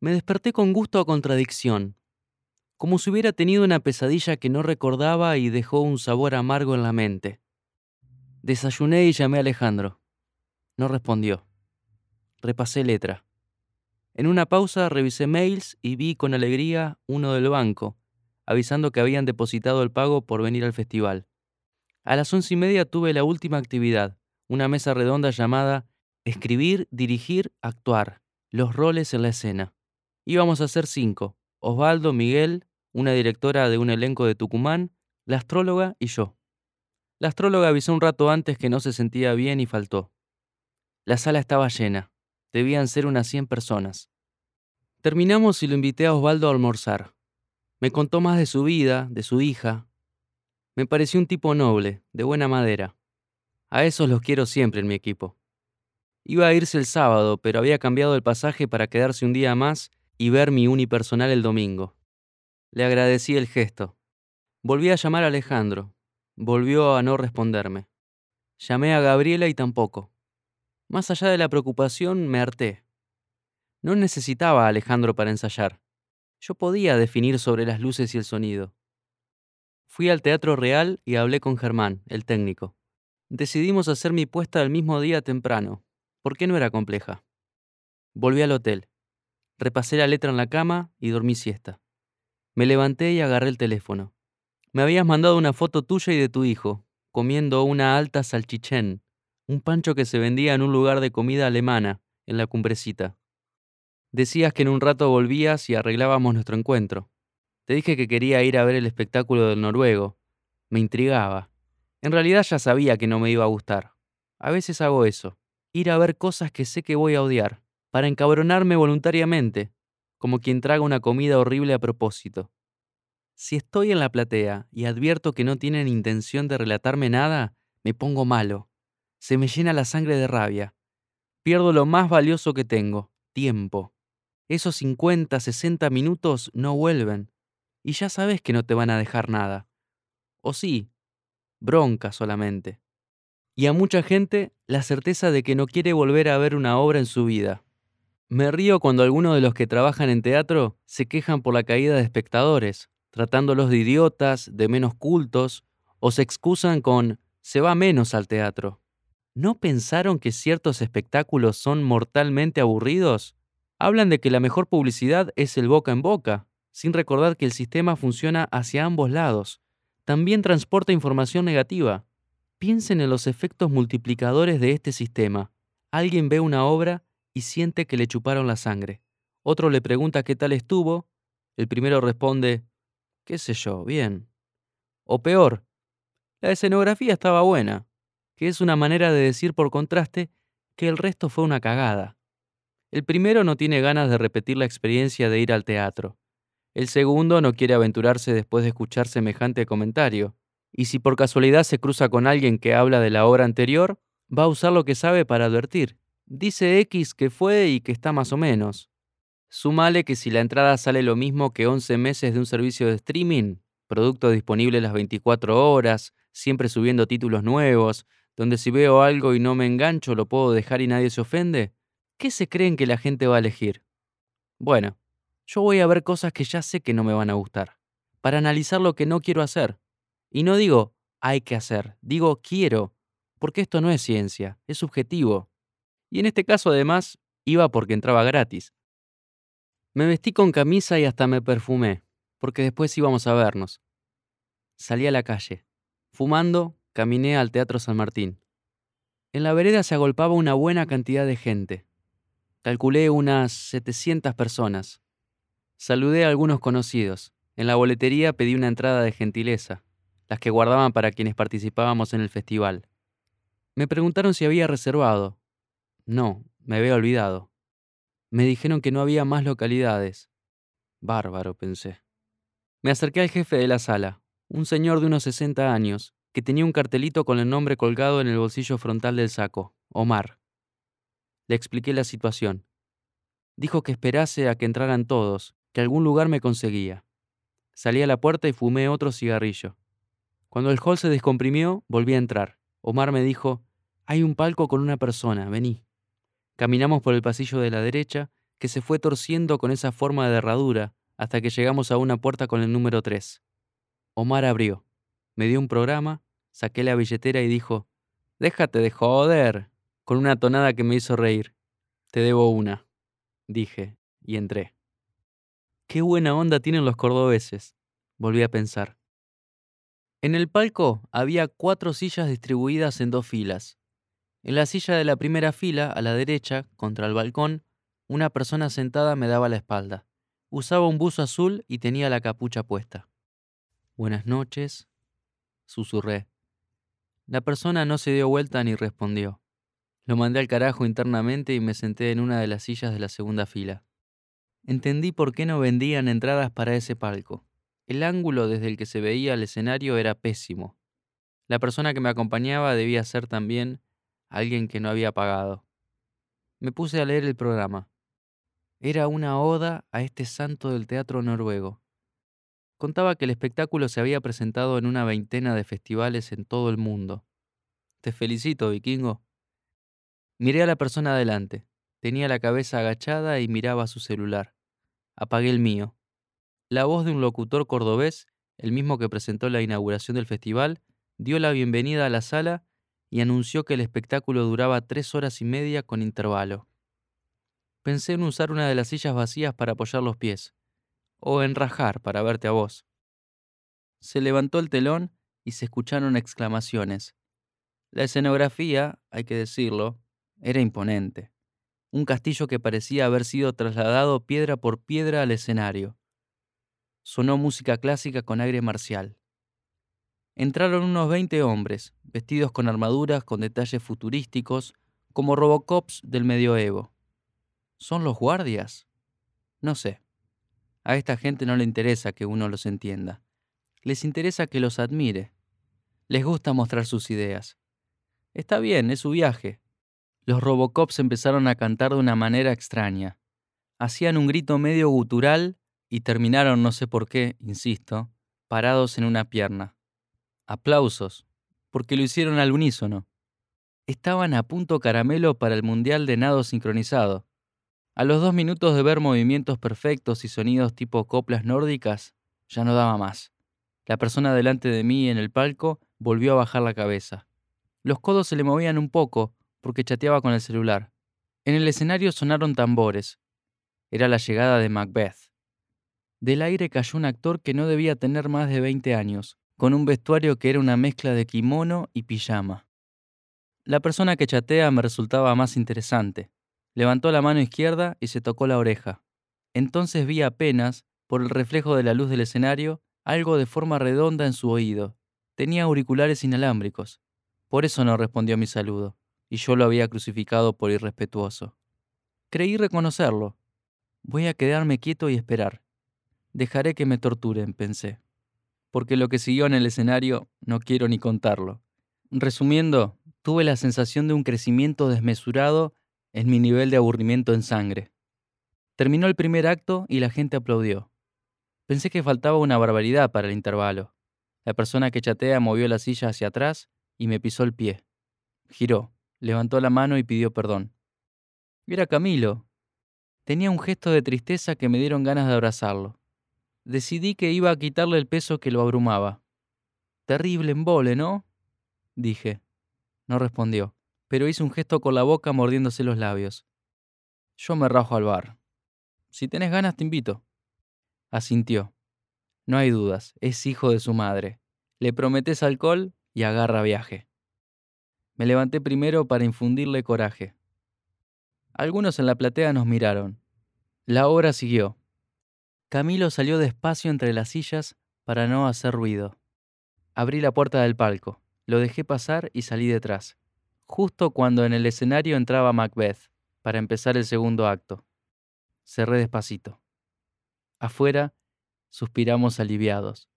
Me desperté con gusto a contradicción, como si hubiera tenido una pesadilla que no recordaba y dejó un sabor amargo en la mente. Desayuné y llamé a Alejandro. No respondió. Repasé letra. En una pausa revisé mails y vi con alegría uno del banco, avisando que habían depositado el pago por venir al festival. A las once y media tuve la última actividad, una mesa redonda llamada Escribir, dirigir, actuar. Los roles en la escena. Íbamos a ser cinco. Osvaldo, Miguel, una directora de un elenco de Tucumán, la astróloga y yo. La astróloga avisó un rato antes que no se sentía bien y faltó. La sala estaba llena. Debían ser unas 100 personas. Terminamos y lo invité a Osvaldo a almorzar. Me contó más de su vida, de su hija. Me pareció un tipo noble, de buena madera. A esos los quiero siempre en mi equipo. Iba a irse el sábado, pero había cambiado el pasaje para quedarse un día más y ver mi unipersonal el domingo. Le agradecí el gesto. Volví a llamar a Alejandro. Volvió a no responderme. Llamé a Gabriela y tampoco. Más allá de la preocupación, me harté. No necesitaba a Alejandro para ensayar. Yo podía definir sobre las luces y el sonido. Fui al Teatro Real y hablé con Germán, el técnico. Decidimos hacer mi puesta el mismo día temprano, ¿Por qué no era compleja? Volví al hotel. Repasé la letra en la cama y dormí siesta. Me levanté y agarré el teléfono. Me habías mandado una foto tuya y de tu hijo, comiendo una alta salchichén, un pancho que se vendía en un lugar de comida alemana, en la cumbrecita. Decías que en un rato volvías y arreglábamos nuestro encuentro. Te dije que quería ir a ver el espectáculo del noruego. Me intrigaba. En realidad ya sabía que no me iba a gustar. A veces hago eso ir a ver cosas que sé que voy a odiar, para encabronarme voluntariamente, como quien traga una comida horrible a propósito. Si estoy en la platea y advierto que no tienen intención de relatarme nada, me pongo malo. Se me llena la sangre de rabia. Pierdo lo más valioso que tengo, tiempo. Esos 50, 60 minutos no vuelven. Y ya sabes que no te van a dejar nada. O sí, bronca solamente y a mucha gente la certeza de que no quiere volver a ver una obra en su vida. Me río cuando algunos de los que trabajan en teatro se quejan por la caída de espectadores, tratándolos de idiotas, de menos cultos, o se excusan con se va menos al teatro. ¿No pensaron que ciertos espectáculos son mortalmente aburridos? Hablan de que la mejor publicidad es el boca en boca, sin recordar que el sistema funciona hacia ambos lados. También transporta información negativa. Piensen en los efectos multiplicadores de este sistema. Alguien ve una obra y siente que le chuparon la sangre. Otro le pregunta qué tal estuvo. El primero responde, qué sé yo, bien. O peor, la escenografía estaba buena, que es una manera de decir por contraste que el resto fue una cagada. El primero no tiene ganas de repetir la experiencia de ir al teatro. El segundo no quiere aventurarse después de escuchar semejante comentario y si por casualidad se cruza con alguien que habla de la obra anterior, va a usar lo que sabe para advertir. Dice X que fue y que está más o menos. Sumale que si la entrada sale lo mismo que 11 meses de un servicio de streaming, producto disponible las 24 horas, siempre subiendo títulos nuevos, donde si veo algo y no me engancho lo puedo dejar y nadie se ofende, ¿qué se creen que la gente va a elegir? Bueno, yo voy a ver cosas que ya sé que no me van a gustar, para analizar lo que no quiero hacer, y no digo hay que hacer, digo quiero, porque esto no es ciencia, es subjetivo. Y en este caso además iba porque entraba gratis. Me vestí con camisa y hasta me perfumé, porque después íbamos a vernos. Salí a la calle. Fumando, caminé al Teatro San Martín. En la vereda se agolpaba una buena cantidad de gente. Calculé unas 700 personas. Saludé a algunos conocidos. En la boletería pedí una entrada de gentileza las que guardaban para quienes participábamos en el festival. Me preguntaron si había reservado. No, me había olvidado. Me dijeron que no había más localidades. Bárbaro, pensé. Me acerqué al jefe de la sala, un señor de unos 60 años, que tenía un cartelito con el nombre colgado en el bolsillo frontal del saco, Omar. Le expliqué la situación. Dijo que esperase a que entraran todos, que algún lugar me conseguía. Salí a la puerta y fumé otro cigarrillo. Cuando el hall se descomprimió, volví a entrar. Omar me dijo, hay un palco con una persona, vení. Caminamos por el pasillo de la derecha que se fue torciendo con esa forma de herradura hasta que llegamos a una puerta con el número 3. Omar abrió, me dio un programa, saqué la billetera y dijo, Déjate de joder, con una tonada que me hizo reír. Te debo una, dije, y entré. Qué buena onda tienen los cordobeses, volví a pensar. En el palco había cuatro sillas distribuidas en dos filas. En la silla de la primera fila, a la derecha, contra el balcón, una persona sentada me daba la espalda. Usaba un buzo azul y tenía la capucha puesta. Buenas noches, susurré. La persona no se dio vuelta ni respondió. Lo mandé al carajo internamente y me senté en una de las sillas de la segunda fila. Entendí por qué no vendían entradas para ese palco. El ángulo desde el que se veía el escenario era pésimo. La persona que me acompañaba debía ser también alguien que no había pagado. Me puse a leer el programa. Era una oda a este santo del teatro noruego. Contaba que el espectáculo se había presentado en una veintena de festivales en todo el mundo. Te felicito, vikingo. Miré a la persona adelante. Tenía la cabeza agachada y miraba su celular. Apagué el mío. La voz de un locutor cordobés, el mismo que presentó la inauguración del festival, dio la bienvenida a la sala y anunció que el espectáculo duraba tres horas y media con intervalo. Pensé en usar una de las sillas vacías para apoyar los pies, o en rajar para verte a vos. Se levantó el telón y se escucharon exclamaciones. La escenografía, hay que decirlo, era imponente. Un castillo que parecía haber sido trasladado piedra por piedra al escenario sonó música clásica con aire marcial. Entraron unos 20 hombres, vestidos con armaduras con detalles futurísticos, como Robocops del medioevo. ¿Son los guardias? No sé. A esta gente no le interesa que uno los entienda. Les interesa que los admire. Les gusta mostrar sus ideas. Está bien, es su viaje. Los Robocops empezaron a cantar de una manera extraña. Hacían un grito medio gutural y terminaron, no sé por qué, insisto, parados en una pierna. Aplausos, porque lo hicieron al unísono. Estaban a punto caramelo para el Mundial de Nado Sincronizado. A los dos minutos de ver movimientos perfectos y sonidos tipo coplas nórdicas, ya no daba más. La persona delante de mí en el palco volvió a bajar la cabeza. Los codos se le movían un poco porque chateaba con el celular. En el escenario sonaron tambores. Era la llegada de Macbeth. Del aire cayó un actor que no debía tener más de 20 años, con un vestuario que era una mezcla de kimono y pijama. La persona que chatea me resultaba más interesante. Levantó la mano izquierda y se tocó la oreja. Entonces vi apenas, por el reflejo de la luz del escenario, algo de forma redonda en su oído. Tenía auriculares inalámbricos. Por eso no respondió a mi saludo, y yo lo había crucificado por irrespetuoso. Creí reconocerlo. Voy a quedarme quieto y esperar. Dejaré que me torturen, pensé. Porque lo que siguió en el escenario no quiero ni contarlo. Resumiendo, tuve la sensación de un crecimiento desmesurado en mi nivel de aburrimiento en sangre. Terminó el primer acto y la gente aplaudió. Pensé que faltaba una barbaridad para el intervalo. La persona que chatea movió la silla hacia atrás y me pisó el pie. Giró, levantó la mano y pidió perdón. Era Camilo. Tenía un gesto de tristeza que me dieron ganas de abrazarlo decidí que iba a quitarle el peso que lo abrumaba. Terrible embole, ¿no? dije. No respondió, pero hizo un gesto con la boca mordiéndose los labios. Yo me rajo al bar. Si tenés ganas, te invito. Asintió. No hay dudas, es hijo de su madre. Le prometes alcohol y agarra viaje. Me levanté primero para infundirle coraje. Algunos en la platea nos miraron. La obra siguió. Camilo salió despacio entre las sillas para no hacer ruido. Abrí la puerta del palco, lo dejé pasar y salí detrás, justo cuando en el escenario entraba Macbeth para empezar el segundo acto. Cerré despacito. Afuera, suspiramos aliviados.